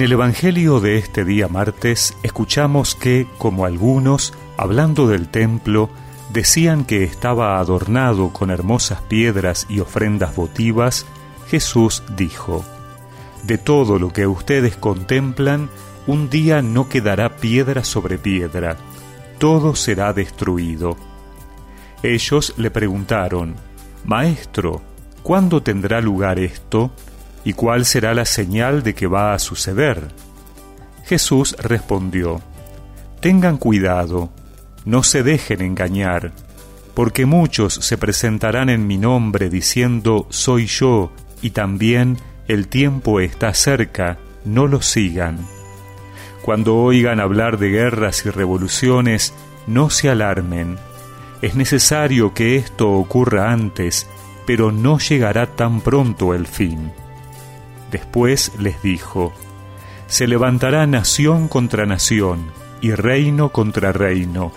En el Evangelio de este día martes escuchamos que, como algunos, hablando del templo, decían que estaba adornado con hermosas piedras y ofrendas votivas, Jesús dijo, De todo lo que ustedes contemplan, un día no quedará piedra sobre piedra, todo será destruido. Ellos le preguntaron, Maestro, ¿cuándo tendrá lugar esto? ¿Y cuál será la señal de que va a suceder? Jesús respondió, Tengan cuidado, no se dejen engañar, porque muchos se presentarán en mi nombre diciendo, Soy yo, y también el tiempo está cerca, no lo sigan. Cuando oigan hablar de guerras y revoluciones, no se alarmen. Es necesario que esto ocurra antes, pero no llegará tan pronto el fin. Después les dijo, Se levantará nación contra nación y reino contra reino.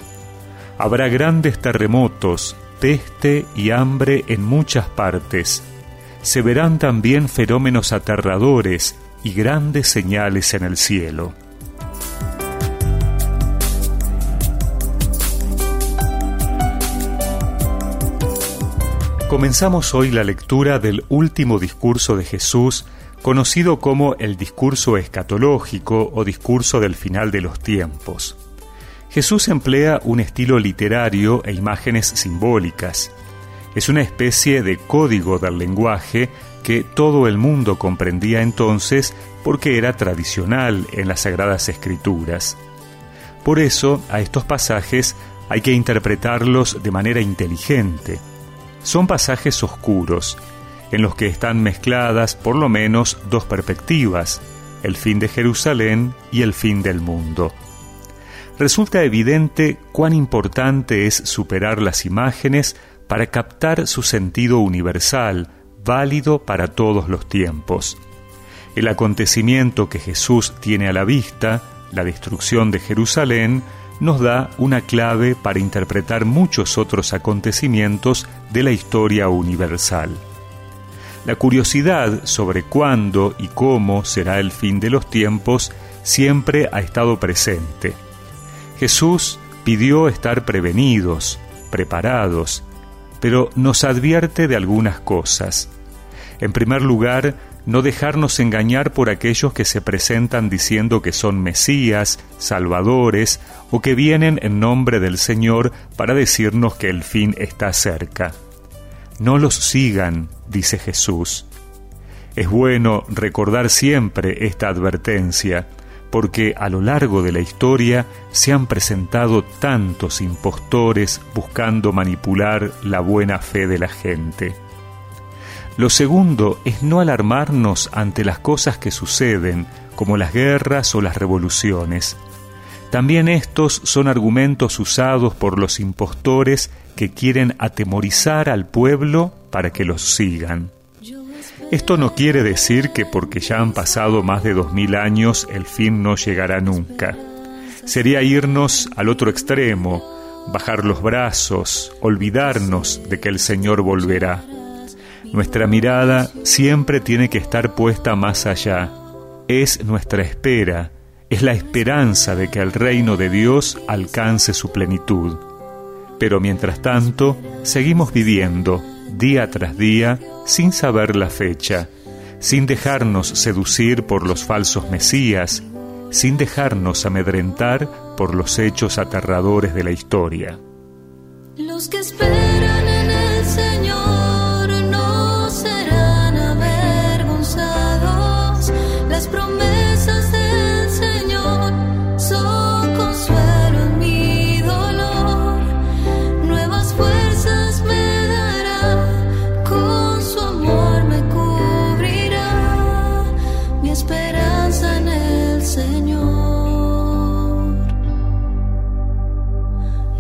Habrá grandes terremotos, peste y hambre en muchas partes. Se verán también fenómenos aterradores y grandes señales en el cielo. Comenzamos hoy la lectura del último discurso de Jesús conocido como el discurso escatológico o discurso del final de los tiempos. Jesús emplea un estilo literario e imágenes simbólicas. Es una especie de código del lenguaje que todo el mundo comprendía entonces porque era tradicional en las Sagradas Escrituras. Por eso, a estos pasajes hay que interpretarlos de manera inteligente. Son pasajes oscuros, en los que están mezcladas por lo menos dos perspectivas, el fin de Jerusalén y el fin del mundo. Resulta evidente cuán importante es superar las imágenes para captar su sentido universal, válido para todos los tiempos. El acontecimiento que Jesús tiene a la vista, la destrucción de Jerusalén, nos da una clave para interpretar muchos otros acontecimientos de la historia universal. La curiosidad sobre cuándo y cómo será el fin de los tiempos siempre ha estado presente. Jesús pidió estar prevenidos, preparados, pero nos advierte de algunas cosas. En primer lugar, no dejarnos engañar por aquellos que se presentan diciendo que son Mesías, Salvadores, o que vienen en nombre del Señor para decirnos que el fin está cerca. No los sigan, dice Jesús. Es bueno recordar siempre esta advertencia, porque a lo largo de la historia se han presentado tantos impostores buscando manipular la buena fe de la gente. Lo segundo es no alarmarnos ante las cosas que suceden, como las guerras o las revoluciones. También estos son argumentos usados por los impostores que quieren atemorizar al pueblo para que los sigan. Esto no quiere decir que porque ya han pasado más de dos mil años el fin no llegará nunca. Sería irnos al otro extremo, bajar los brazos, olvidarnos de que el Señor volverá. Nuestra mirada siempre tiene que estar puesta más allá. Es nuestra espera, es la esperanza de que el reino de Dios alcance su plenitud. Pero mientras tanto, seguimos viviendo, día tras día, sin saber la fecha, sin dejarnos seducir por los falsos mesías, sin dejarnos amedrentar por los hechos aterradores de la historia. Los que esperan en el Señor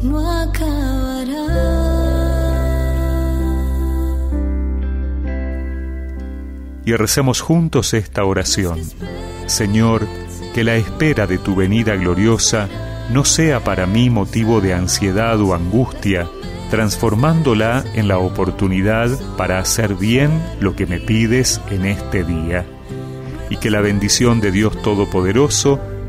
no y recemos juntos esta oración. Señor, que la espera de tu venida gloriosa no sea para mí motivo de ansiedad o angustia, transformándola en la oportunidad para hacer bien lo que me pides en este día. y que la bendición de Dios Todopoderoso,